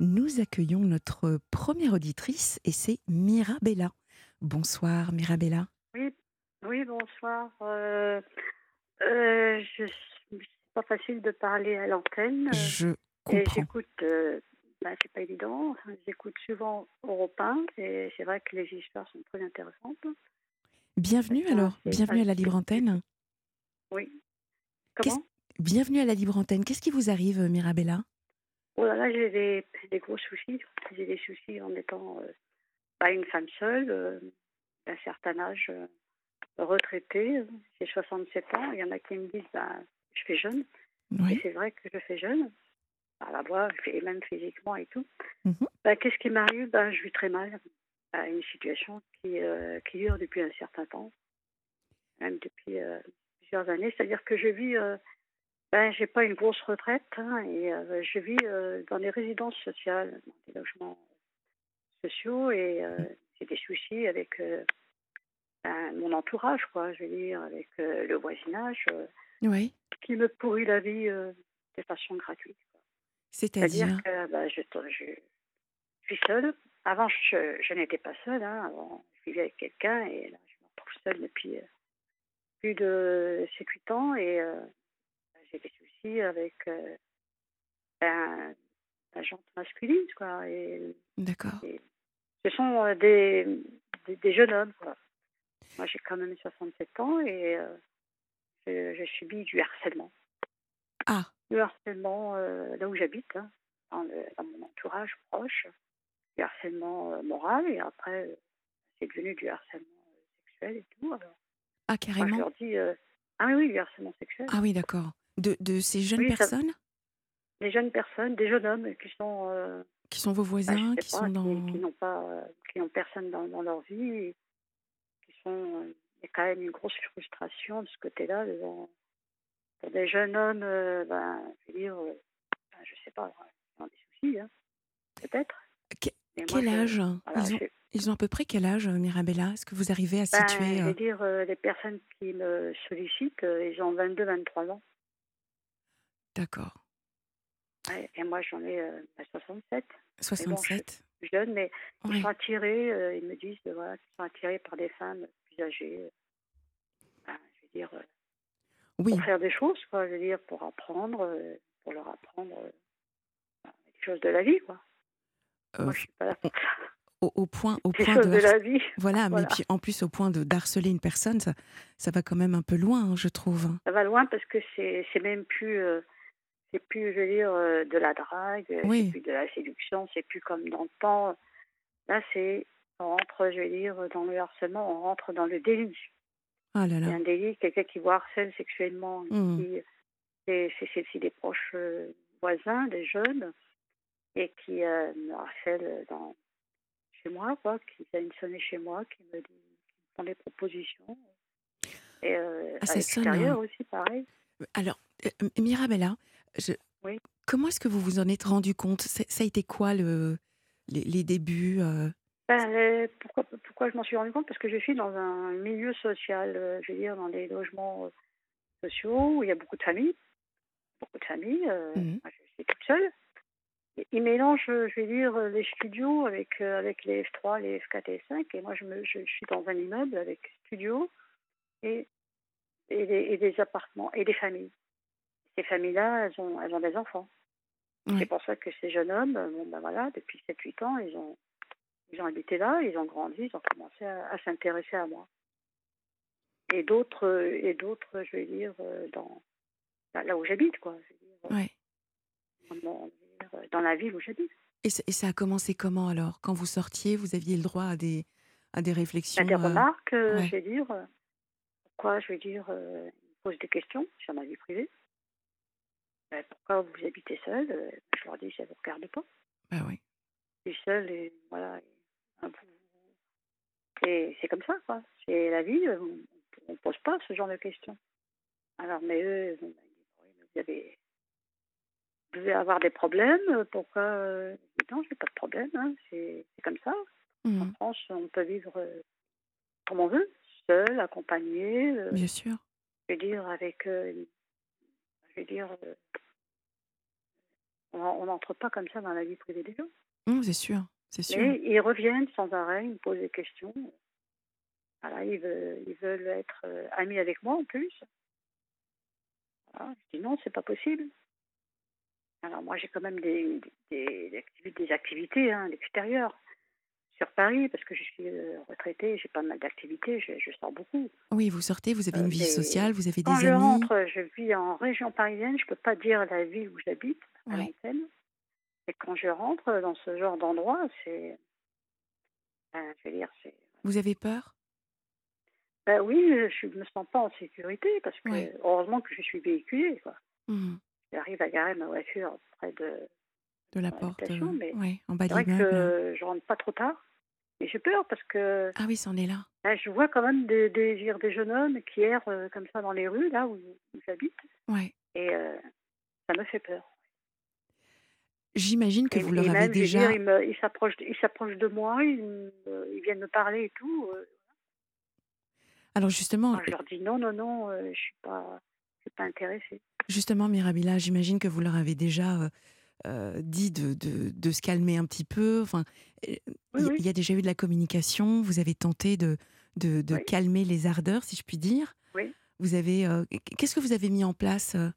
Nous accueillons notre première auditrice et c'est Mirabella. Bonsoir Mirabella. Oui, oui, bonsoir. Euh, euh, je c'est pas facile de parler à l'antenne Je comprends. j'écoute. euh, ben, c'est pas évident. J'écoute souvent Europe 1 et c'est vrai que les histoires sont très intéressantes. Bienvenue alors, bienvenue à la libre antenne. Oui. Comment? Bienvenue à la libre antenne. Qu'est-ce qui vous arrive Mirabella? Oh là là, j'ai des, des gros soucis. J'ai des soucis en étant euh, pas une femme seule, euh, d'un certain âge, euh, retraitée. J'ai 67 ans. Il y en a qui me disent ben, je fais jeune. Et Oui. c'est vrai que je fais jeune, par la voix, et même physiquement et tout. Ben, Qu'est-ce qui m'arrive? Ben, Je vis très mal à une situation qui, euh, qui dure depuis un certain temps, même depuis euh, plusieurs années. C'est-à-dire que je vis, euh, ben, j'ai pas une grosse retraite, hein, et euh, je vis euh, dans des résidences sociales, dans des logements sociaux, et euh, j'ai des soucis avec euh, ben, mon entourage, quoi, je veux dire, avec le voisinage, Oui. qui me pourrit la vie de façon gratuite. C'est-à-dire que bah, je, je, je suis seule. Avant, je, je n'étais pas seule. Hein. Avant, je vivais avec quelqu'un et là, je me retrouve seule depuis plus de 7-8 ans et des soucis avec euh, ben, la gente masculine. Quoi, D'accord. ce sont euh, des, des, des jeunes hommes. Quoi. Moi, j'ai quand même 67 ans et euh, je, je subis du harcèlement. Ah, Du harcèlement euh, là où j'habite, hein, dans, le- dans mon entourage proche, du harcèlement euh, moral et après c'est devenu du harcèlement sexuel et tout. Alors, ah moi, je carrément. leur dis ah oui, oui, du harcèlement sexuel. Ah oui, d'accord. De, de ces jeunes Oui, ça- personnes? Des jeunes personnes, des jeunes hommes qui sont, euh, qui sont vos bah, voisins, qui pas, sont dans... qui, qui n'ont pas, euh, qui n'ont personne dans, dans leur vie, et qui sont, euh, il y a quand même une grosse frustration de ce côté-là. devant- Pour des jeunes hommes, euh, ben, je veux dire, euh, ben, je sais pas, ils ont des soucis, hein, peut-être. Que- Mais moi, Quel âge? voilà, ils, ont, je- ils ont à peu près quel âge, Mirabella? Est-ce que vous arrivez à ben, situer je veux dire, euh, les personnes qui me sollicitent, ils ont 22, 23 ans. D'accord. Ouais, et moi, j'en ai euh, ben, 67. 67 plus jeunes, mais ils sont attirés, euh, ils me disent voilà, qu'ils sont attirés par des femmes plus âgées. euh, ben, je veux dire, euh, Oui, pour faire des choses, quoi, je veux dire, pour apprendre, pour leur apprendre ben, des choses de la vie, quoi. Moi, je suis pas là pour ça. au, au point, au Des point choses de de la vie. Voilà, Voilà. mais puis en plus au point de d'harceler une personne, ça, ça va quand même un peu loin, hein, je trouve. Ça va loin parce que c'est c'est même plus, euh, c'est plus, je veux dire, euh, de la drague, euh, Oui. c'est plus de la séduction, c'est plus comme dans le temps. Là, c'est, on rentre, je veux dire, dans le harcèlement, on rentre dans le délit. Ah là Il y a là. un délit, quelqu'un qui vous harcèle sexuellement, Mhm. qui, c'est c'est- c'est- c'est des proches euh, voisins, des jeunes, et qui euh, me harcèlent dans, chez moi, quoi, qui viennent sonner chez moi, qui me, disent- qui me font des propositions. Et euh, Ah, à l'extérieur hein. aussi, pareil. Alors, euh, Mirabella, je- Oui. comment est-ce que vous vous en êtes rendu compte? Ça a été quoi le, les, les débuts euh, Ben, les- pourquoi, pourquoi je m'en suis rendu compte? Parce que je suis dans un milieu social, euh, je veux dire, dans des logements euh, sociaux où il y a beaucoup de familles. Beaucoup de familles. euh, moi, je suis toute seule. Et Ils mélangent, euh, je vais dire, euh, les studios avec, euh, avec les F3, les F4 et F5. Et moi, je, me, je, je suis dans un immeuble avec studio et, et, des, et des appartements et des familles. Ces familles-là, elles ont, elles ont des enfants. C'est pour ça que ces jeunes hommes, euh, bon, ben voilà, depuis 7-8 ans, ils ont, ils ont habité là, ils ont grandi, ils ont commencé à, à s'intéresser à moi. Et d'autres, et d'autres, je vais dire, euh, dans, là là où j'habite, quoi. Dire, euh, dans, la ville où j'habite. et, ça- et ça a commencé comment alors? Quand vous sortiez, vous aviez le droit à des, à des réflexions Bah, des remarques, euh, ouais. je vais dire, pourquoi, je vais dire, euh, posent des questions sur ma vie privée. Pourquoi vous habitez seul Je leur dis, ça ne vous regarde pas. Bah oui. Je suis seule et voilà. c'est comme ça, quoi. C'est la vie, euh, on ne pose pas ce genre de questions. Alors, mais eux, mais vous avez. Vous devez avoir des problèmes, euh, pourquoi euh, Non, j'ai pas de problème, hein, c'est comme ça. En Mhm. France, on peut vivre comme on veut, seul, accompagné, Bien sûr. je veux dire, avec. euh, je veux dire. euh, on n'entre pas comme ça dans la vie privée des gens. Non, c'est sûr, c'est sûr. Mais ils reviennent sans arrêt, ils me posent des questions. Voilà, ils veulent, ils veulent être euh, amis avec moi en plus. Voilà, je dis non, c'est pas possible. Alors moi j'ai quand même des, des, des activités, des activités hein, à l'extérieur sur Paris parce que je suis euh, retraitée, j'ai pas mal d'activités, je, je sors beaucoup. Oui, vous sortez, vous avez une Euh, vie sociale, vous avez Quand des je amis. rentre, je vis en région parisienne, je peux pas dire la ville où j'habite à Oui. l'antenne. Et quand je rentre dans ce genre d'endroit, c'est, ben, je veux dire, c'est, Vous avez peur? Ben oui, je me sens pas en sécurité parce que Oui. heureusement que je suis véhiculée. Quoi. Mhm. J'arrive à garer ma voiture près de De la porte, euh, mais ouais, en bas de l'immeuble. que je rentre pas trop tard. Et j'ai peur parce que Ah oui, c'en est là. ben, je vois quand même des, des, dire, jeunes hommes qui errent euh, comme ça dans les rues, là où, où j'habite. Ouais. Et euh, ça me fait peur. J'imagine que Et, vous leur avez déjà. dire, ils s'approchent de moi, ils, viennent me parler et tout. euh. Alors justement, je leur dis non, non, non, euh, je suis pas, je suis pas intéressée. justement, Mirabila, j'imagine que vous leur avez déjà euh, dit de, de, de se calmer un petit peu. Enfin, euh, Oui, il y, oui. il y a déjà eu de la communication. Vous avez tenté de, de, de Oui. calmer les ardeurs, si je puis dire. Vous avez. euh, Qu'est-ce que vous avez mis en place euh,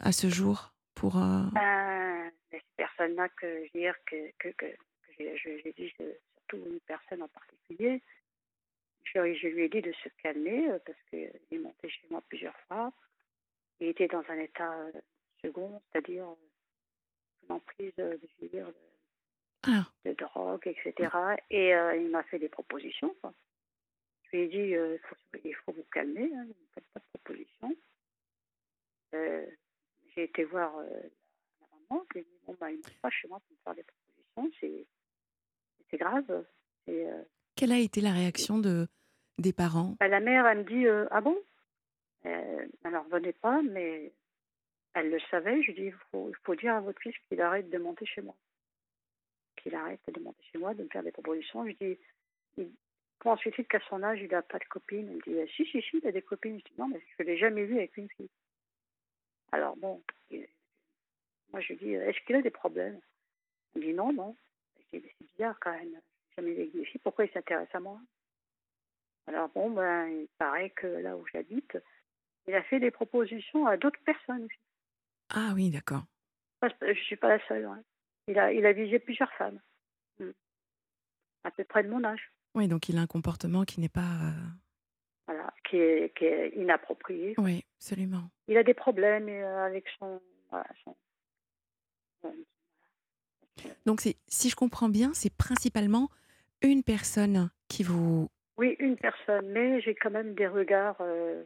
à ce jour pour. euh, Ben, ces personnes-là que je veux dire que, que, que, que j'ai dit, surtout une personne en particulier, je, je lui ai dit de se calmer parce qu'il est monté chez moi plusieurs fois. Il était dans un état second, c'est-à-dire dire, de, Ah, de drogue, etc. Et euh, il m'a fait des propositions. quoi. Je lui ai dit euh, il, faut, il faut vous calmer, hein, ne me faites pas de propositions. Euh, J'ai été voir la maman, j'ai dit bon, bah, il ne pas chez moi pour me faire des propositions, c'est grave. Quelle a été la réaction de, des parents? Bah, la mère, elle me dit ah bon? Elle n'en revenait pas, mais elle le savait. Je lui dit il faut, il faut dire à votre fils qu'il arrête de monter chez moi. Qu'il arrête de monter chez moi, de me faire des propositions. Je lui ai dit il- se fait-il qu'à son âge, il n'a pas de copine? Elle me dit si, si, si, il a des copines. Je dis non, mais je ne l'ai jamais vu avec une fille. Alors bon, il- moi je lui dis est-ce qu'il a des problèmes? Elle me dit non, non. Dis c'est bizarre quand même. Jamais vu avec des filles. Pourquoi il s'intéresse à moi? Alors bon, ben, il paraît que là où j'habite, il a fait des propositions à d'autres personnes. aussi. Ah oui, d'accord. Je ne suis pas la seule. Il, a, il a visé plusieurs femmes, Mm. à peu près de mon âge, Oui, donc il a un comportement qui n'est pas. euh, voilà, qui, est, qui est inapproprié. Oui, absolument. Il a des problèmes euh, avec son... voilà, son- Donc, c'est, si je comprends bien, c'est principalement une personne qui vous. Oui, une personne, mais j'ai quand même des regards euh,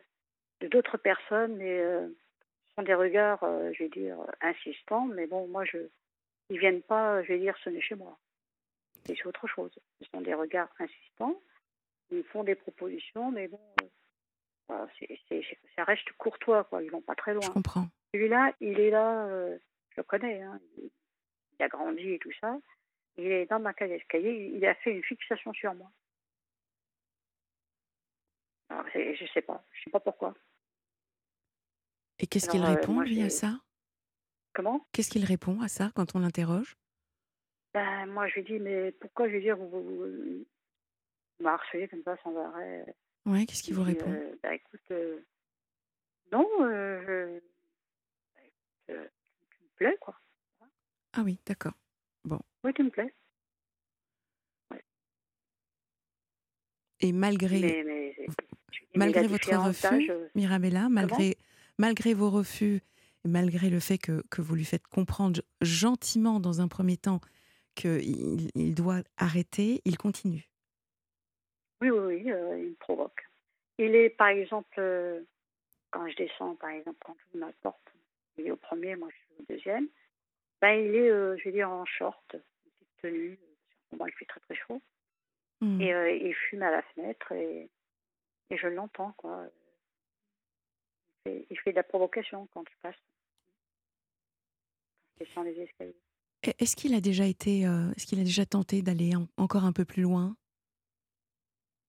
de d'autres personnes, et euh, sont des regards, euh, je vais dire, insistants, mais bon, moi, je, ils viennent pas, je vais dire, sonner chez moi. C'est autre chose. Ce sont des regards insistants, ils me font des propositions, mais bon, euh, ça reste courtois, quoi, ils vont pas très Je loin. comprends. Celui-là, il est là, euh, je le connais, hein, il, a grandi et tout ça, il est dans ma cage d'escalier, il, a fait une fixation sur moi. Alors, je sais pas, je sais pas pourquoi. Et qu'est-ce qu'il répond, moi, lui, à ça? Comment? Qu'est-ce qu'il répond à ça quand on l'interroge? Ben, moi, je lui dis, mais pourquoi, je veux dire, vous, vous, vous m'harcelez comme ça sans arrêt? Ouais, qu'est-ce qu'il vous répond? Euh, Ben, écoute, euh, non, euh, je... euh, tu me plais, quoi. Ah oui, d'accord. Oui, tu me plais. Et malgré, Mais, mais, malgré votre refus, euh, Mirabella, malgré, malgré vos refus, malgré le fait que, que vous lui faites comprendre gentiment dans un premier temps qu'il il doit arrêter, il continue. Oui, oui, oui, euh, il me provoque. Il est, par exemple, euh, quand je descends, par exemple, quand j'ouvre ma porte, il est au premier, moi je suis au deuxième, ben, il est, euh, je vais dire, en short, une petite tenue, euh, moi il fait très très chaud, Hmm. et euh, il fume à la fenêtre, et, et je l'entends, quoi. Il fait, il fait de la provocation quand je passe. Quand je descends les escaliers. Et Est-ce qu'il a déjà été, euh, est-ce qu'il a déjà tenté d'aller en- encore un peu plus loin,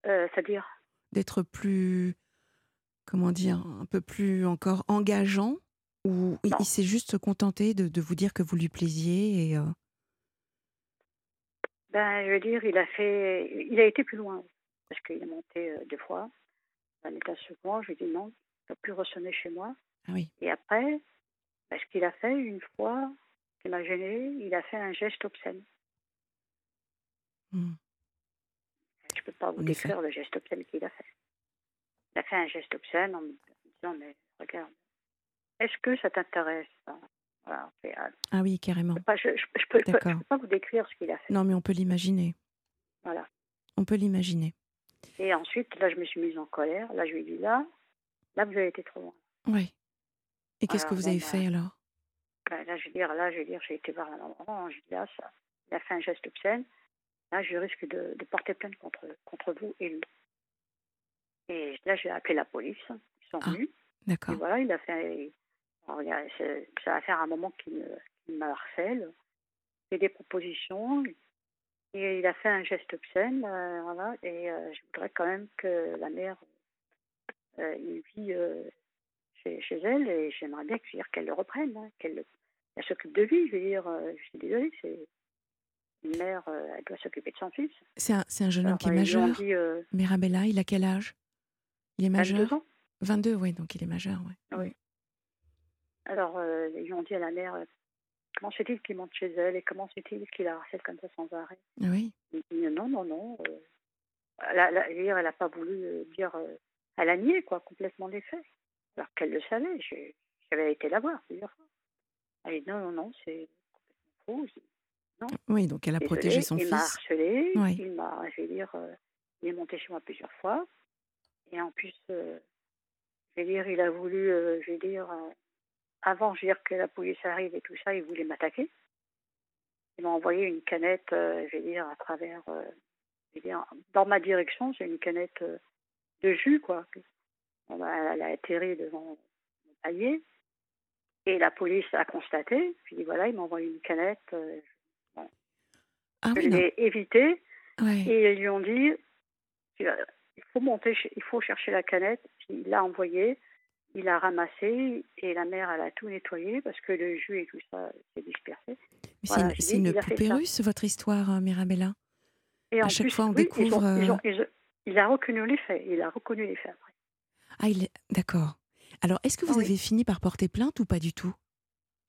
Euh, C'est-à-dire? D'être plus, comment dire, un peu plus encore engageant? Ou il, il s'est juste contenté de, de vous dire que vous lui plaisiez et, euh, Ben, je veux dire, il a fait, il a été plus loin. Parce qu'il est monté euh, deux fois. À l'état second. Je lui ai dit non, ne peux plus ressonner chez moi. Ah oui. Et après, ben, ce qu'il a fait une fois, qui m'a gêné, il a fait un geste obscène. Hmm. Je ne peux pas vous En effet. décrire le geste obscène qu'il a fait. Il a fait un geste obscène en me disant mais regarde, est-ce que ça t'intéresse Voilà, c'est, euh, Ah oui, carrément. je ne peux, peux pas vous décrire ce qu'il a fait. Non, mais on peut l'imaginer. Voilà. On peut l'imaginer. Et ensuite, là, je me suis mise en colère. Là, je lui ai dit, là, là, vous avez été trop loin. Oui. Et qu'est-ce que vous bon, avez bah, fait alors? Ben, là, je veux dire, là, je veux dire, j'ai été voir la maman. Je là, ça, il a fait un geste obscène. Là, je risque de, de porter plainte contre, contre vous et lui. Et là, j'ai appelé la police. Ils sont Ah. venus. Et D'accord. voilà, il a fait. alors, il y a- c'est- ça va faire un moment qu'il me, qu'il me harcèle. Il fait des propositions. Et il a fait un geste obscène. euh, voilà, et euh, je voudrais quand même que la mère euh, il vit euh, chez, chez elle. Et j'aimerais bien qu'elle le reprenne. hein, qu'elle elle s'occupe de lui. Je veux dire, euh, je suis désolée, c'est. Une mère, euh, elle doit s'occuper de son fils. C'est un, c'est un jeune homme Alors, qui est majeur. dit euh, Mirabella, il a quel âge? Il est majeur? 22 ans. 22, oui, donc il est majeur, ouais. Oui. Alors, euh, ils ont dit à la mère, euh, comment c'est-il qu'il monte chez elle et comment c'est-il qu'il la harcèle comme ça sans arrêt? Oui. Il dit, non, non, non. euh, elle n'a pas voulu euh, dire, euh, elle a nié quoi, complètement les faits. Alors qu'elle le savait, j'avais été la voir plusieurs fois. Elle dit, non, non, non, c'est complètement faux. Dis, Oui, donc elle a Désolée, protégé son il m'a fils. harcelé, Oui. il m'a, je vais dire, euh, il est monté chez moi plusieurs fois. Et en plus, euh, je vais dire, il a voulu, euh, je vais dire, avant, je veux dire que la police arrive et tout ça, il voulait m'attaquer. Il m'a envoyé une canette, je vais dire, à travers, je vais dire, dans ma direction, c'est une canette de jus, quoi. Elle a atterri devant mon palier. Et la police a constaté, puis voilà, il m'a envoyé une canette. euh, Ah je l'ai évité. Ouais. Et ils lui ont dit, il faut monter, il faut chercher la canette. Puis il l'a envoyé, il a ramassé et la mère, elle a tout nettoyé parce que le jus et tout ça s'est dispersé. C'est voilà, une, c'est une fait poupée russe, votre histoire, euh, Mirabella? Et À en chaque plus, fois, on oui, ils ont- découvre, ils ont- euh, ils ont- il a reconnu les faits. Il a reconnu les faits après. Ah, il. D'accord. Alors, est-ce que vous oui. avez fini par porter plainte ou pas du tout?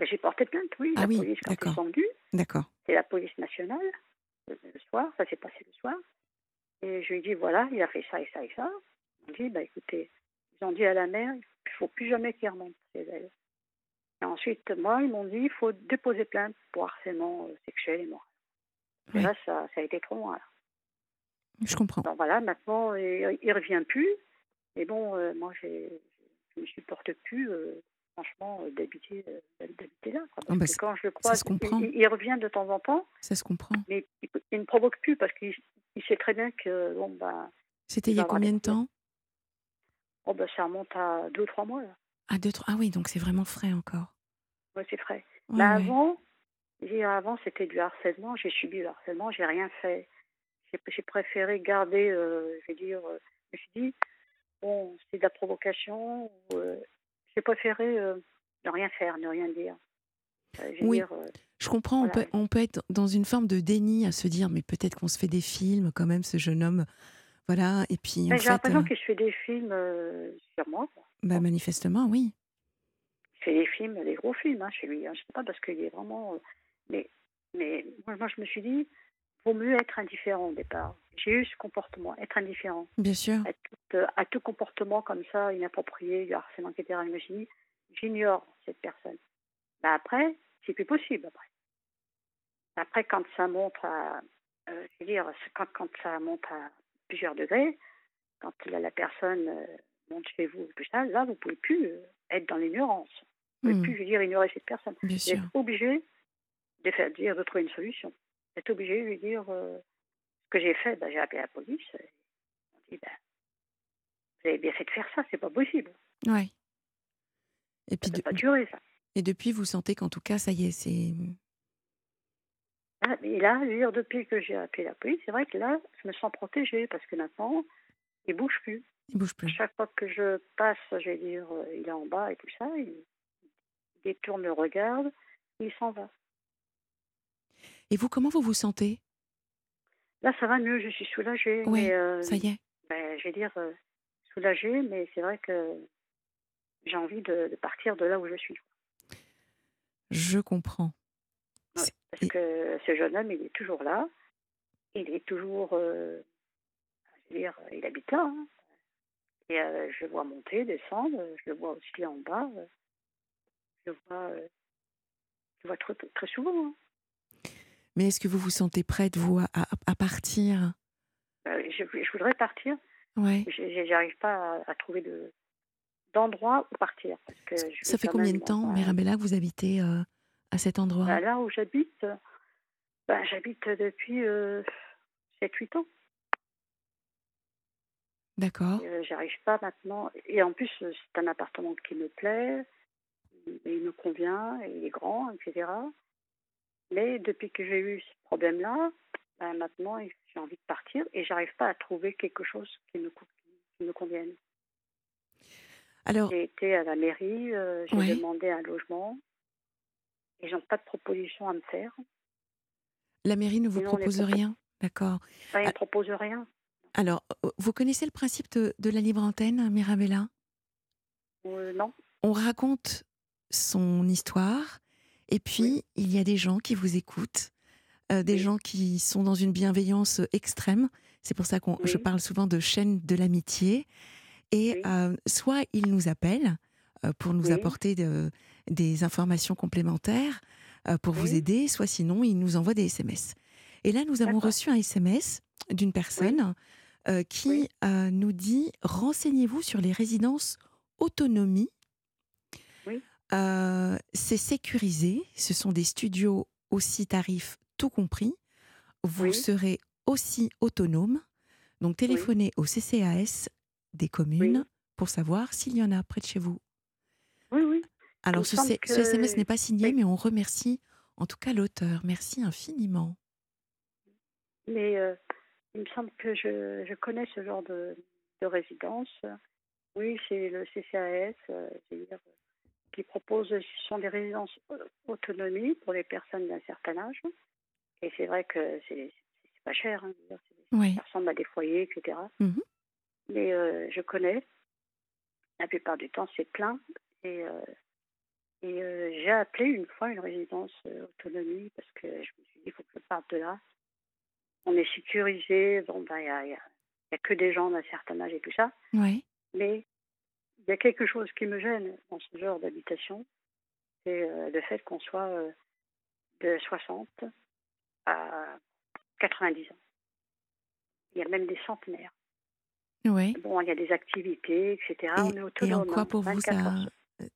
J'ai porté plainte, oui. Ah la oui, police, quand d'accord. D'accord. c'est la police nationale, le, le soir, ça s'est passé le soir. Et je lui ai dit, voilà, il a fait ça et ça et ça. Ils ont dit, bah écoutez, ils ont dit à la mère, il ne faut plus jamais qu'il remonte chez elle. Et ensuite, moi, ils m'ont dit, il faut déposer plainte pour harcèlement euh, sexuel et moral. Et là, ça, ça a été trop loin. Je comprends. Alors voilà, maintenant, il ne revient plus. Et bon, euh, moi, je ne supporte plus, euh, franchement, euh, d'habiter, là. quoi. Ah bah, que quand je le ça croise, se comprend. il, il revient de temps en temps, Ça se comprend. mais il, il ne provoque plus parce qu'il il sait très bien que, bon, ben, C'était il y a combien de temps? Oh, ben, ça remonte à deux ou trois mois. Là. Ah, deux, trois. Ah oui, donc c'est vraiment frais encore. Ouais, c'est frais. Ouais, avant, avant, c'était du harcèlement. J'ai subi le harcèlement, j'ai rien fait. J'ai préféré garder, euh, je veux dire, euh, je me suis dit, bon, c'est de la provocation. euh, j'ai préféré euh, ne rien faire, ne rien dire. Je Oui. dire, Je comprends, on, peut, on peut être dans une forme de déni à se dire, mais peut-être qu'on se fait des films quand même, ce jeune homme. Voilà, et puis en mais j'ai l'impression qu'il se fait des films sur moi. bah, manifestement, oui. Il fait des films, des gros films hein, chez lui. Hein. Je sais pas parce qu'il est vraiment. mais, mais moi, moi, je me suis dit, vaut mieux être indifférent au départ. J'ai eu ce comportement, être indifférent. Bien sûr. à tout, euh, à tout comportement comme ça, inapproprié, du harcèlement, etc. Je me suis dit, j'ignore cette personne. Ben après, c'est plus possible après. Après, quand ça monte à, euh, je veux dire, quand, quand ça monte à plusieurs degrés, quand la, la personne euh, monte chez vous, ça, là, vous pouvez plus euh, être dans l'ignorance. Vous pouvez Hmm, plus, je veux dire, ignorer cette personne. bien Vous sûr. êtes obligé de faire dire de trouver une solution. Vous êtes obligé de lui dire euh, ce que j'ai fait, ben, j'ai appelé la police. Et on dit ben, vous avez bien fait de faire ça, c'est pas possible. Ouais. Et Ça puis peut de- pas durer ça. et depuis, vous sentez qu'en tout cas, ça y est, c'est. Ah, mais là, je veux dire, depuis que j'ai appelé la police, c'est vrai que là, je me sens protégée parce que maintenant, il bouge plus. Il bouge plus. Chaque fois que je passe, je vais dire, euh, il est en bas et tout ça, il, détourne le regard, il s'en va. Et vous, comment vous vous sentez? Là, ça va mieux, je suis soulagée. Oui, mais, euh, ça y est. ben, je vais dire euh, soulagée, mais c'est vrai que j'ai envie de, de partir de là où je suis. Je comprends. Ouais, parce et- que ce jeune homme, il est toujours là. Il est toujours, euh, je veux dire, il habite là. hein. Et je le vois monter, descendre. Je le vois aussi en bas. Je le vois, je le vois très, très souvent. hein. Mais est-ce que vous vous sentez prête, vous, à, à- partir? Euh, je, je voudrais partir. Ouais. J'arrive pas à, à trouver de d'endroit où partir. Parce que je Ça fait combien de temps, Mirabella, que vous habitez euh, à cet endroit? Bah, là où j'habite, bah, j'habite depuis 7-8 ans. D'accord. Euh, J'arrive pas maintenant. Et en plus, euh, c'est un appartement qui me plaît, il me convient, il est grand, etc. Mais depuis que j'ai eu ce problème-là, bah, maintenant, j'ai envie de partir et j'arrive pas à trouver quelque chose qui me, co- qui me convienne. Alors, J'ai été à la mairie, euh, j'ai Ouais. demandé un logement. Ils n'ont pas de proposition à me faire. la mairie ne vous Et propose propos- rien D'accord. Ils ne Ah. proposent rien. Alors, euh, vous connaissez le principe de, de la libre antenne, Mirabella? Euh, non. On raconte son histoire et puis il y a des gens qui vous écoutent, euh, des Oui. gens qui sont dans une bienveillance extrême. C'est pour ça que je parle souvent de chaîne de l'amitié. Et euh, soit ils nous appellent euh, pour nous apporter de- des informations complémentaires, euh, pour vous aider, soit sinon ils nous envoient des SMS. Et là, nous avons reçu un SMS d'une personne euh, qui euh, nous dit renseignez-vous sur les résidences autonomie. Euh, c'est sécurisé, ce sont des studios aussi tarifs tout compris. Vous Oui. serez aussi autonome. Donc téléphonez au CCAS des communes Oui. pour savoir s'il y en a près de chez vous. Oui, oui. Alors ce, SMS n'est pas signé, mais on remercie en tout cas l'auteur. Merci infiniment. Mais euh, il me semble que je, je connais ce genre de, de résidence. Oui, c'est le CCAS, euh, c'est-à-dire euh, qui propose, ce sont des résidences autonomie pour les personnes d'un certain âge. Et c'est vrai que c'est pas cher, hein, Oui. ça ressemble à des foyers, etc. Mhm. Mais euh, je connais. La plupart du temps, c'est plein. Et, euh, et euh, j'ai appelé une fois une résidence autonomie parce que je me suis dit, il faut que je parte de là. On est sécurisé. Bon, ben, il n'y a, il y a- il y a que des gens d'un certain âge et tout ça. Oui. Mais il y a quelque chose qui me gêne dans ce genre d'habitation. C'est euh, le fait qu'on soit euh, de 60 à 90 ans. Il y a même des centenaires. Oui. Bon, il y a des activités, etc. on est Et, et autonome. en quoi hein, pour vous 24 ça heures. euh,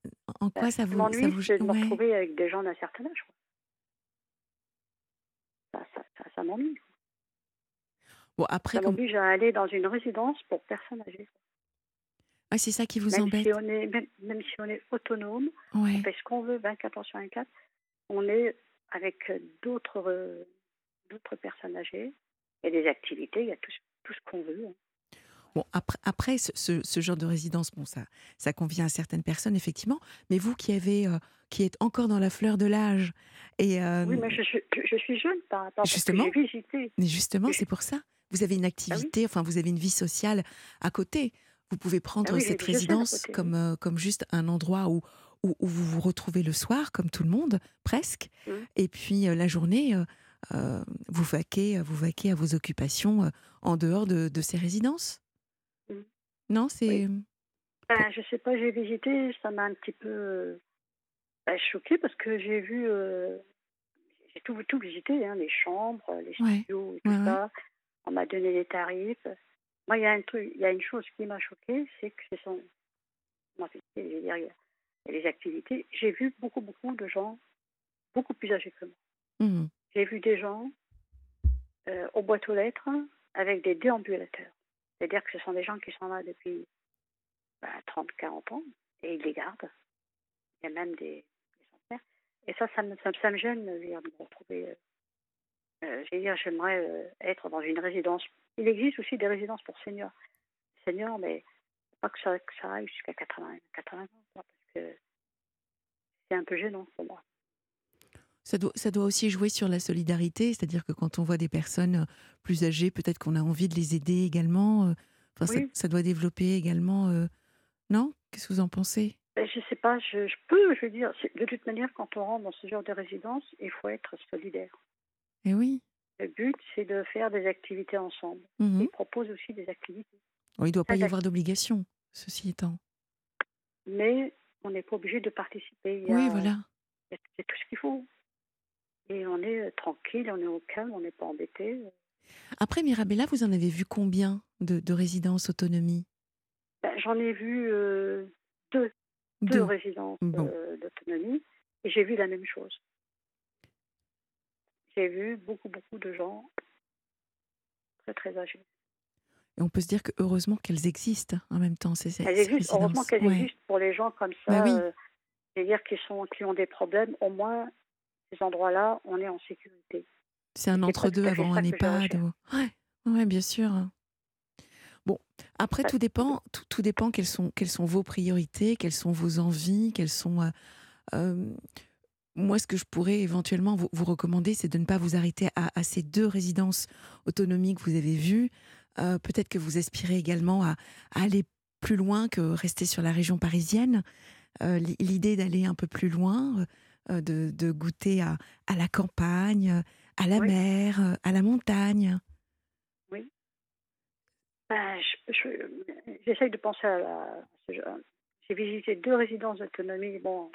En quoi ça qui vous ça m'ennuie, vous de me ouais. retrouver avec des gens d'un certain âge. quoi. Ça, ça, ça, ça m'ennuie. Bon après Ça comme m'oblige à aller dans une résidence pour personnes âgées. Ah, c'est ça qui vous Même embête. si, on est, même, même si on est autonome, on fait ce qu'on veut 24 heures sur 24, on est avec d'autres d'autres personnes âgées. Il y a des activités, il y a tout, tout ce qu'on veut. hein. Bon, après, après ce, ce- ce genre de résidence, bon, ça, ça convient à certaines personnes, effectivement. Mais vous qui avez, euh, qui êtes encore dans la fleur de l'âge, et euh, Oui, mais je, suis- je, je suis jeune par rapport parce que Justement. j'ai visité. mais justement, c'est pour ça. Vous avez une activité, enfin, vous avez une vie sociale à côté. Vous pouvez prendre Ah oui, cette résidence comme, euh, comme juste un endroit où, où, où vous vous retrouvez le soir, comme tout le monde, presque. Mm. Et puis euh, la journée, euh, vous, vaquez, vous vaquez à vos occupations en dehors de, de ces résidences. Mm. Non, c'est. Ben, je sais pas, j'ai visité, ça m'a un petit peu ben, choquée parce que j'ai vu, euh, j'ai tout, tout visité, hein, les chambres, les Ouais, studios, et tout ouais, ouais. ça. On m'a donné les tarifs. Moi, il y a un truc, il y a une chose qui m'a choquée, c'est que ce sont, moi, c'est- je veux dire, il y a il y a les activités. J'ai vu beaucoup, beaucoup de gens beaucoup plus âgés que moi. Mhm. J'ai vu des gens euh, aux boîtes aux lettres avec des déambulateurs. C'est-à-dire que ce sont des gens qui sont là depuis bah, 30, 40 ans et ils les gardent. Il y a même des, des centenaires. Et ça, ça me, ça, ça me gêne de me retrouver. Euh, euh, je veux dire, j'aimerais euh, être dans une résidence. Il existe aussi des résidences pour seniors. Seniors, mais pas que ça, que ça aille jusqu'à 80, 80 ans. quoi, parce que c'est un peu gênant pour moi. Ça doit, ça doit aussi jouer sur la solidarité, c'est-à-dire que quand on voit des personnes plus âgées, peut-être qu'on a envie de les aider également. Enfin, ça, Oui. ça doit développer également. euh, Non? Qu'est-ce que vous en pensez? Ben, je sais pas, je, je peux, je veux dire, de toute manière, quand on rentre dans ce genre de résidence, il faut être solidaire. Eh oui. Le but, c'est de faire des activités ensemble. Mhm. Ils proposent aussi des activités. Bon, il ne doit pas y avoir d'obligation, ceci étant. Mais on n'est pas obligé de participer. Il y a, Oui, voilà. c'est tout ce qu'il faut. Et on est euh, tranquille, on est au calme, on n'est pas embêté. Après, Mirabella, vous en avez vu combien de, de résidences autonomie? Ben, J'en ai vu euh, deux, deux Deux. résidences Bon. euh, d'autonomie et j'ai vu la même chose. J'ai vu beaucoup, beaucoup de gens très, très âgés. Et on peut se dire que heureusement qu'elles existent hein, en même temps, ces, Elles existent, heureusement qu'elles Ouais. existent pour les gens comme ça, Bah oui. euh, c'est-à-dire qui, sont, qui ont des problèmes. Au moins, ces endroits-là, on est en sécurité. C'est un entre-deux avant un EHPAD. ou- Ouais, ouais, bien sûr. Bon, après, tout dépend, tout, tout dépend quelles sont, quelles sont vos priorités, quelles sont vos envies, quelles sont. euh, euh, moi, ce que je pourrais éventuellement vous, vous recommander, c'est de ne pas vous arrêter à, à ces deux résidences autonomiques que vous avez vues. Euh, Peut-être que vous aspirez également à, à aller plus loin que rester sur la région parisienne. Euh, li- L'idée d'aller un peu plus loin, euh, de, de goûter à, à la campagne, à la Oui. mer, à la montagne. Ben, je- je- J'essaye de penser à la. J'ai visité deux résidences d'autonomie. Bon,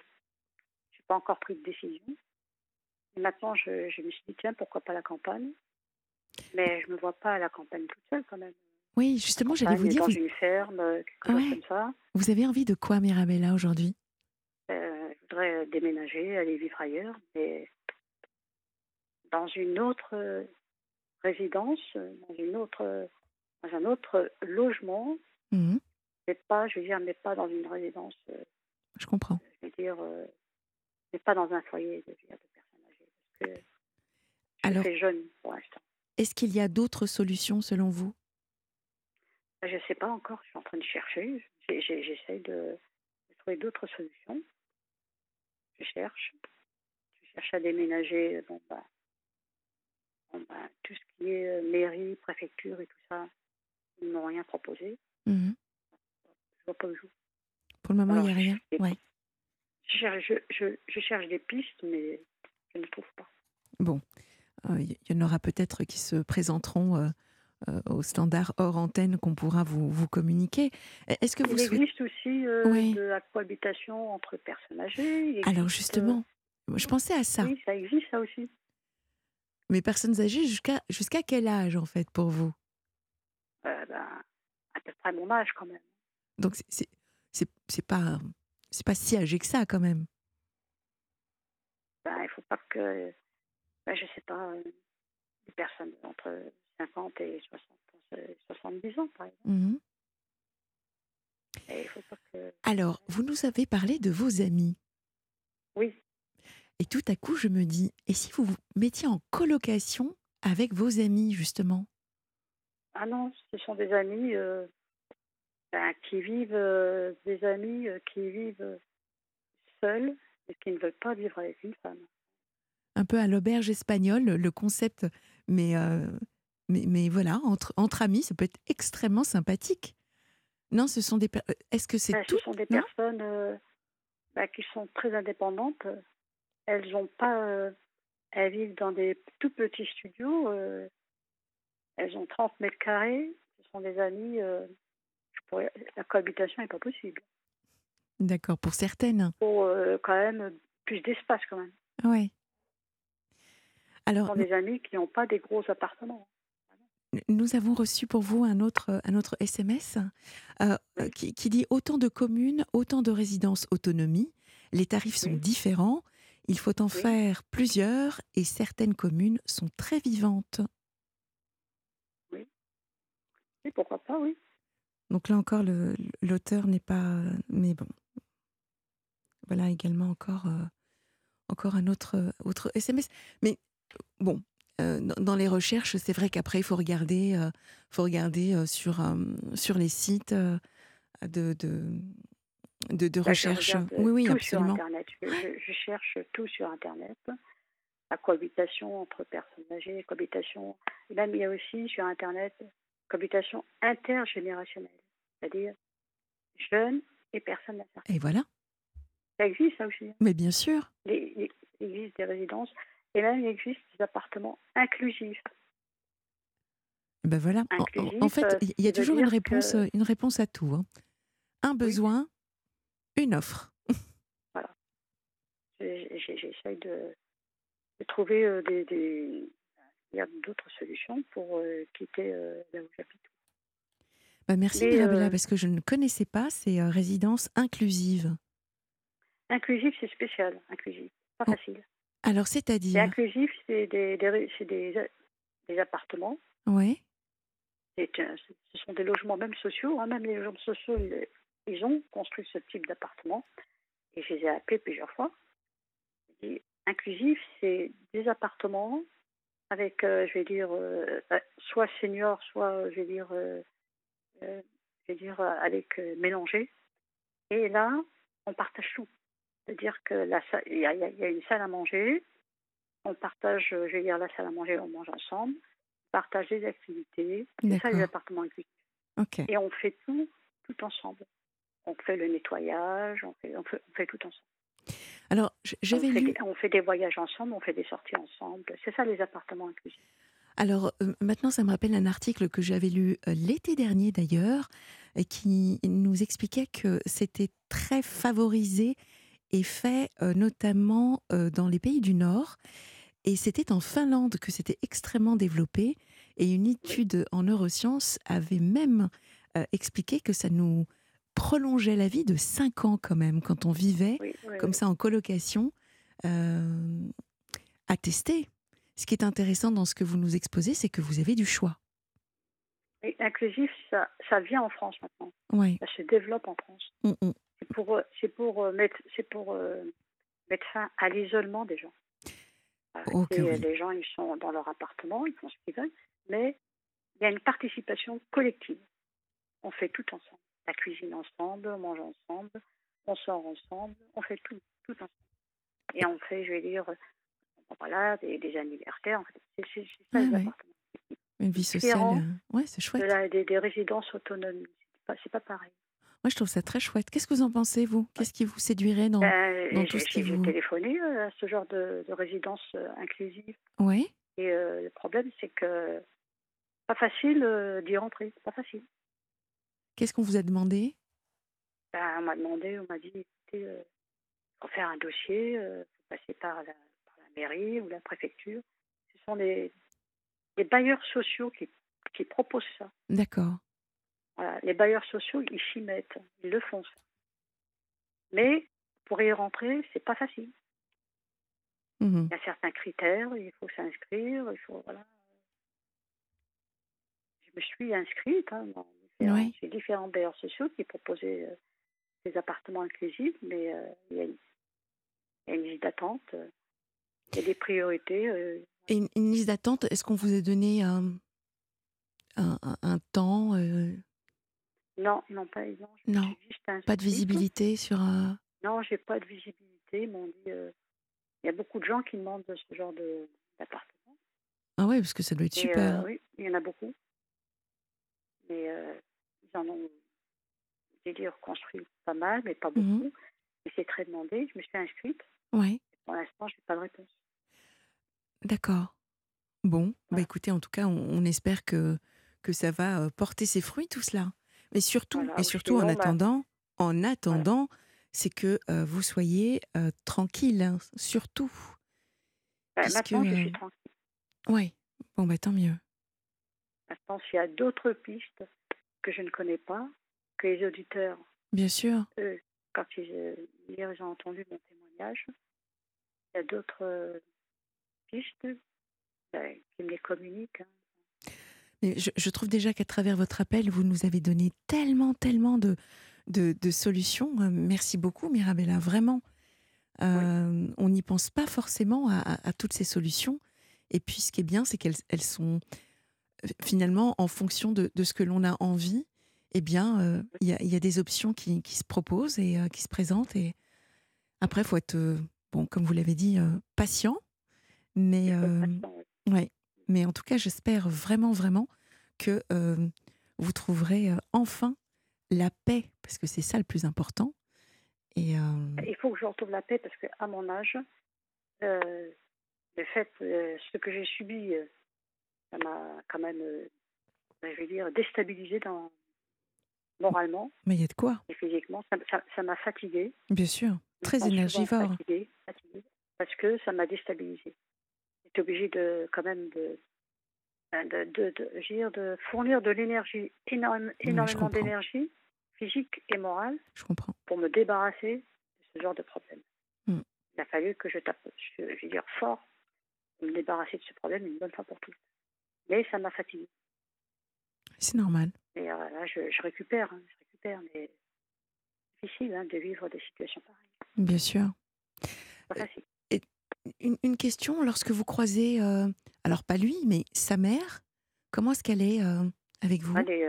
pas encore pris de décision. Et maintenant, je, je me suis dit, tiens, pourquoi pas la campagne? Mais je ne me vois pas à la campagne toute seule quand même. Oui, justement, j'allais vous dire, Dans vous, une ferme, euh, quelque chose Ouais. comme ça. vous avez envie de quoi, Mirabella, aujourd'hui? Euh, je voudrais déménager, aller vivre ailleurs, mais dans une autre résidence, dans une autre, dans un autre logement, Mhm, mais pas, je veux dire, mais pas dans une résidence, euh, Je comprends. je veux dire, euh, mais pas dans un foyer de, je personnes âgées, parce que je Alors- suis jeune pour l'instant. Est-ce qu'il y a d'autres solutions selon vous? Je ne sais pas encore, je suis en train de chercher, j'essaye de, de trouver d'autres solutions. Je cherche, je cherche à déménager, bon, bah, bon, bah, tout ce qui est euh, mairie, préfecture et tout ça, ils ne m'ont rien proposé. Mhm. Je vois pas le jour. Pour le moment, il n'y a rien. je- Ouais. Je cherche, je, je, je cherche des pistes, mais je ne trouve pas. Bon, Euh, il y en aura peut-être qui se présenteront euh, euh, au standard hors antenne qu'on pourra vous, vous communiquer. Est-ce que vous Il souhaitez... existe aussi euh, Oui. de la cohabitation entre personnes âgées. Alors justement, je pensais à ça. euh, Oui, ça existe, ça aussi. Mais personnes âgées, jusqu'à jusqu'à quel âge en fait pour vous? Euh, ben, à peu près mon âge quand même. Donc c'est c'est pas c'est pas si âgé que ça quand même. Ben, il faut pas que, ben, je sais pas, euh, des personnes entre 50 et 60, euh, 70 ans, par exemple. Et il faut pas que... Alors, vous nous avez parlé de vos amis. Oui, Et tout à coup, je me dis, et si vous vous mettiez en colocation avec vos amis, justement? Ah non, ce sont des amis euh, ben, qui vivent, euh, des amis euh, qui vivent seuls et qui ne veulent pas vivre avec une femme. Un peu à l'auberge espagnole, le concept, mais, euh, mais, mais voilà, entre, entre amis, ça peut être extrêmement sympathique. Non, ce sont des... Est-ce que c'est Ben, tout ce sont des personnes ben, qui sont très indépendantes. Elles ont pas, elles vivent dans des tout petits studios. elles ont 30 mètres carrés. Ce sont des amis. La cohabitation n'est pas possible. D'accord, pour certaines. Il faut euh, quand même plus d'espace quand même. Ce Alors, sont des amis qui n'ont pas des gros appartements. Nous avons reçu pour vous un autre, un autre SMS euh, Oui. qui, qui dit autant de communes, autant de résidences autonomie. Les tarifs sont Oui. différents. Il faut en Oui. faire plusieurs et certaines communes sont très vivantes. Oui, pourquoi pas, oui. Donc là encore, le- l'auteur n'est pas. Mais bon. Voilà également encore, euh, encore un autre, autre SMS. Mais bon, euh, dans, dans les recherches, c'est vrai qu'après, il faut regarder, euh, faut regarder euh, sur, euh, sur les sites euh, de, de, de, de Bah, je recherche. euh, Oui, oui, tout sur absolument. Internet. Je, je- je cherche tout sur Internet. La cohabitation entre personnes âgées, cohabitation. Et même il y a aussi sur Internet cohabitation intergénérationnelle, c'est-à-dire jeunes et personnes à. Et voilà. Ça existe ça aussi. hein. Mais bien sûr. Les- les- il existe des résidences et même il existe des appartements inclusifs. Ben voilà. En- En, Inclusif, en fait, euh, il y a toujours une réponse, que- une réponse à tout. hein. Un besoin, une offre. J'ai- J'essaye de, de trouver euh, des, d'autres solutions pour euh, quitter là où j'habite. Ben merci Mirabella, euh, parce que je ne connaissais pas ces euh, résidences inclusives. Inclusif, c'est spécial, inclusif. Pas Oh, facile. Alors, C'est c'est-à-dire inclusif, c'est des, des, des, des appartements. Oui, un- ce sont des logements même sociaux. hein, même les logements sociaux, ils, ils ont construit ce type d'appartement. Et je les ai appelés plusieurs fois. Et inclusif, c'est des appartements avec, euh, je vais dire, euh, euh, soit senior, soit, euh, je vais dire, euh, euh, je vais dire euh, avec euh, mélangé. Et là, on partage tout. C'est-à-dire que la sa- il y, a, y y une salle à manger, on partage, euh, je vais dire, la salle à manger, on mange ensemble, on partage les activités. C'est ça les appartements. Ok. Et on fait tout, tout ensemble. On fait le nettoyage, on fait, on fait, on fait tout ensemble. Alors, On j'avais lu. on fait des voyages ensemble, on fait des sorties ensemble. C'est ça les appartements inclusifs. Alors, euh, maintenant, ça me rappelle un article que j'avais lu euh, l'été dernier d'ailleurs, et qui nous expliquait que c'était très favorisé et fait euh, notamment euh, dans les pays du Nord. Et c'était en Finlande que c'était extrêmement développé. Et une étude en neurosciences avait même euh, expliqué que ça nous prolongeait la vie de 5 ans quand même, quand on vivait Oui, oui, comme oui. ça en colocation, euh, à tester. Ce qui est intéressant dans ce que vous nous exposez, c'est que vous avez du choix. Et inclusif, ça, ça vient en France maintenant. Oui. Ça se développe en France. Mm, mm. C'est pour, euh, pour, euh, mettre, c'est pour euh, mettre fin à l'isolement des gens. Oui. Les gens, ils sont dans leur appartement, ils font ce qu'ils veulent, mais il y a une participation collective. On fait tout ensemble. La cuisine ensemble, on mange ensemble, on sort ensemble, on fait tout, tout ensemble. Et on fait, je vais dire, voilà, des, des anniversaires. en fait. C'est c'est- c'est ça Ouais, les ouais. appartements. Une vie sociale. Euh, Ouais, c'est De chouette. la- des, des résidences autonomes. C'est pas, pas pareil. Moi, je trouve ça très chouette. Qu'est-ce que vous en pensez, vous? Qu'est-ce qui vous séduirait dans. Ben, dans j'ai tout ce qui j'ai vous- téléphoné euh, à ce genre de, de résidence euh, inclusive. Ouais Et euh, le problème, c'est que pas facile euh, d'y rentrer. Pas facile. Qu'est-ce qu'on vous a demandé? Ben, on m'a demandé, on m'a dit, écoutez, faut faire un dossier, faut passer par la, par la mairie ou la préfecture. Ce sont les, les bailleurs sociaux qui, qui proposent ça. D'accord. Voilà. Les bailleurs sociaux, ils s'y mettent, ils le font. ça. Mais pour y rentrer, c'est pas facile. Mhm. Il y a certains critères, il faut s'inscrire, il faut voilà. Je me suis inscrite hein, dans différents, Oui. différents bailleurs sociaux qui proposaient euh, des appartements inclusifs, mais euh, il y, a une- il y a une liste d'attente, euh, il y a des priorités. euh, Et une, une liste d'attente, est-ce qu'on vous a donné un, un, un- un temps euh, non, non, pas non, Pas de visibilité sur un. Non, j'ai pas de visibilité. M'ont dit, euh, il y a beaucoup de gens qui demandent ce genre de- d'appartement. Ah ouais, parce que ça doit être Et, super. euh, oui, il y en a beaucoup. Mais euh, ils en ont, je vais dire, construit pas mal, mais pas beaucoup. Mhm. Et c'est très demandé. Je me suis inscrite. Pour l'instant, je n'ai pas de réponse. D'accord. Bon, bah Voilà. écoutez, en tout cas, on, on espère que, que ça va euh, porter ses fruits, tout cela. Mais surtout, Voilà, et ou surtout en bah- attendant, en attendant, c'est que euh, vous soyez euh, tranquille, hein, surtout. Puisque, maintenant, je euh, suis tranquille. Ouais, bon, bah tant mieux. Maintenant, s'il y a d'autres pistes que je ne connais pas, que les auditeurs, Bien sûr. eux, quand ils, euh, hier, ils ont entendu mon témoignage, il y a d'autres euh, ben, qui me les communiquent. hein. Mais je, je trouve déjà qu'à travers votre appel, vous nous avez donné tellement, tellement de, de, de solutions. Euh, Merci beaucoup, Mirabella, vraiment. Euh, On n'y pense pas forcément à, à- à toutes ces solutions. Et puis, ce qui est bien, c'est qu'elles elles sont euh, finalement en fonction de, de ce que l'on a envie eh bien, il y, a des options qui, se proposent et qui se présentent. Et après, il faut être, bon, comme vous l'avez dit, patient. Mais, ouais. mais en tout cas, j'espère vraiment, vraiment que vous trouverez enfin la paix, parce que c'est ça le plus important. Et, Il faut que je retrouve la paix, parce qu'à mon âge, le fait, ce que j'ai subi, ça m'a quand même, je vais dire, déstabilisé dans, moralement. Mais il y a de quoi Et physiquement, ça m'a fatigué. Bien sûr, très énergivore. Parce que ça m'a J'étais obligée de, quand même de, de, de, de, de fournir de l'énergie, énormément d'énergie physique et morale. Je comprends. Pour me débarrasser de ce genre de problème. Hmm. Il a fallu que je tape, je, vais dire fort, pour me débarrasser de ce problème une bonne fois pour toutes. Mais ça m'a fatigué. C'est normal. Et euh, là, je, récupère, hein, je récupère, mais c'est difficile hein, de vivre des situations pareilles. Bien sûr. Pas facile. Une, question, lorsque vous croisez, euh, alors pas lui, mais sa mère, comment est-ce qu'elle est euh, avec vous? Elle est,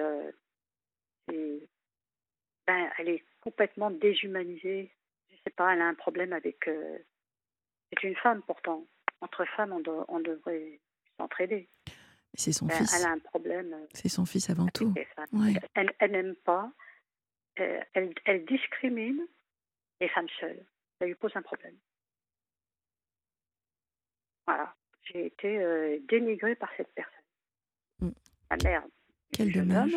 ben, elle est complètement déshumanisée. Je sais pas, elle a un problème avec. c'est une femme pourtant. Entre femmes, on, on devrait s'entraider. C'est son ben, fils. Elle a un problème. Euh, c'est son fils avant tout. Elle, n'aime pas. Euh, elle, discrimine les femmes seules. Ça lui pose un problème. Voilà. J'ai été euh, dénigrée par cette personne. Mm. La mère. Quel dommage.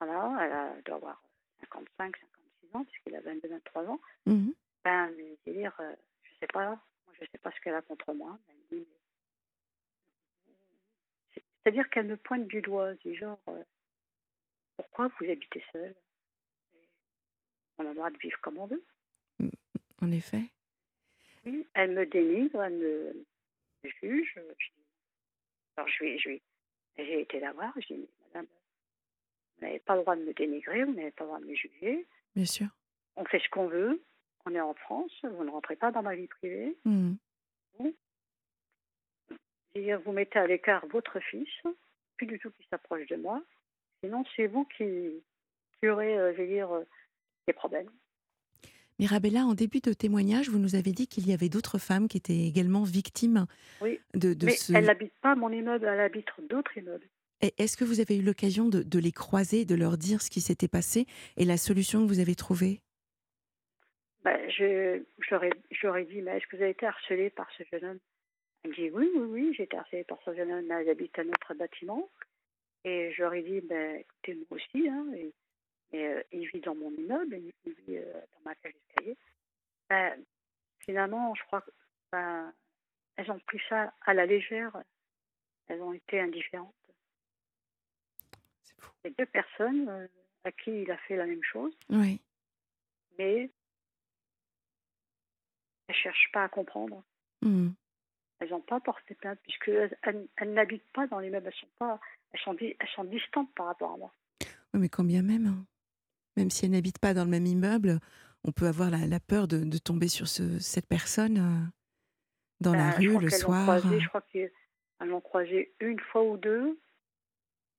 voilà, elle doit avoir 55, 56 ans, puisqu'il a 22, 23 ans. Mm Ben, dire, je sais pas, moi, je sais pas ce qu'elle a contre moi. C'est-à-dire qu'elle me pointe du doigt, du genre, euh, pourquoi vous habitez seul On a le droit de vivre comme on veut. En effet. Oui, elle me dénigre, elle me juge. Alors je lui, je j'ai été la voir, j'ai dit, madame, vous n'avez pas le droit de me dénigrer, vous n'avez pas le droit de me juger. Bien sûr. On fait ce qu'on veut, on est en France, vous ne rentrez pas dans ma vie privée. Mmh vous mettez à l'écart votre fils, plus du tout qui s'approche de moi. Sinon, c'est vous qui, qui aurez, euh, je vais dire, euh, des problèmes. Mirabella, en début de témoignage, vous nous avez dit qu'il y avait d'autres femmes qui étaient également victimes oui, de, de mais elle n'habite pas mon immeuble, elle habite d'autres immeubles. Est-ce que vous avez eu l'occasion de, de, les croiser, de leur dire ce qui s'était passé et la solution que vous avez trouvée? Ben, je, j'aurais, dit, mais est-ce que vous avez été harcelé par ce jeune homme? Elle dit oui, oui, oui, j'ai été harcelée par ce jeune homme, elle habite à notre bâtiment. Et ai dit, ben, écoutez, moi aussi, hein, et, euh, il vit dans mon immeuble, il vit euh, dans ma cage d'escalier. Ben, finalement, je crois que ben, elles ont pris ça à la légère, elles ont été indifférentes. C'est fou. Les deux personnes euh, à qui il a fait la même chose. Oui. Mais elles ne cherchent pas à comprendre. Mmh. Elles n'ont pas porté plainte puisqu'elles elles, n'habitent pas dans l'immeuble. Elles sont pas, elles sont, elles sont distantes par rapport à moi. Oui, mais quand bien même, hein. Même si elles n'habitent pas dans le même immeuble, on peut avoir la, peur de, de, tomber sur ce, cette personne euh, dans la ben, rue le soir. je crois qu'elles l'ont croisé une fois ou deux.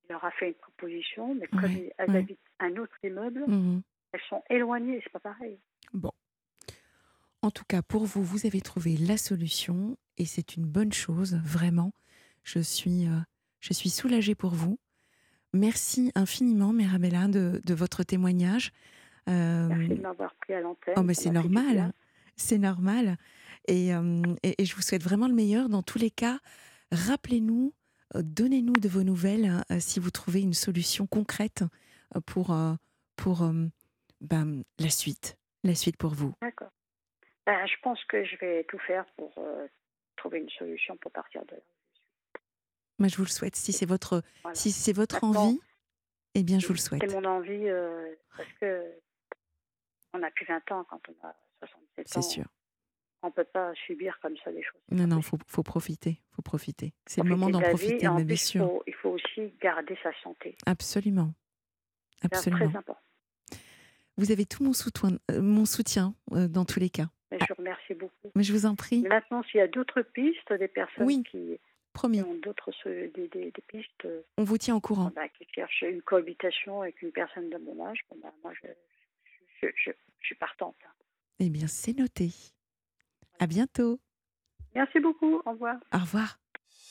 Il leur a fait une proposition, mais comme elles habitent un autre immeuble, mmh elles sont éloignées, c'est pas pareil. Bon. En tout cas, pour vous, vous avez trouvé la solution et c'est une bonne chose, vraiment. Je suis, euh, je suis soulagée pour vous. Merci infiniment, Mirabella, de, de votre témoignage. Euh, Merci de m'avoir pris à l'antenne. Oh, mais c'est normal. C'est normal. Euh, et, et, je vous souhaite vraiment le meilleur. Dans tous les cas, rappelez-nous, donnez-nous de vos nouvelles si vous trouvez une solution concrète pour, pour ben, la suite. La suite pour vous. D'accord. Ben, je pense que je vais tout faire pour euh, trouver une solution pour partir de là. Moi, je vous le souhaite. Si c'est votre, si c'est votre envie, eh bien, je vous le souhaite. C'est mon envie euh, parce que on n'a plus 20 ans quand on a 67 ans. C'est sûr. On ne peut pas subir comme ça des choses. Non, non, il faut, faut, profiter. faut profiter. C'est le moment d'en profiter, mais bien sûr. Il faut, aussi garder sa santé. Absolument. Absolument. très important. Vous avez tout mon soutien, euh, mon soutien dans tous les cas. Je vous remercie beaucoup. Mais je vous en prie. Maintenant, s'il y a d'autres pistes, des personnes qui, Promis. d'autres des, des, pistes. On vous tient au courant. Bah, qui cherchent une cohabitation avec une personne de mon âge, bah, moi je, je, je, je, suis partante. Eh bien, c'est noté. À bientôt. Merci beaucoup. Au revoir. Au revoir.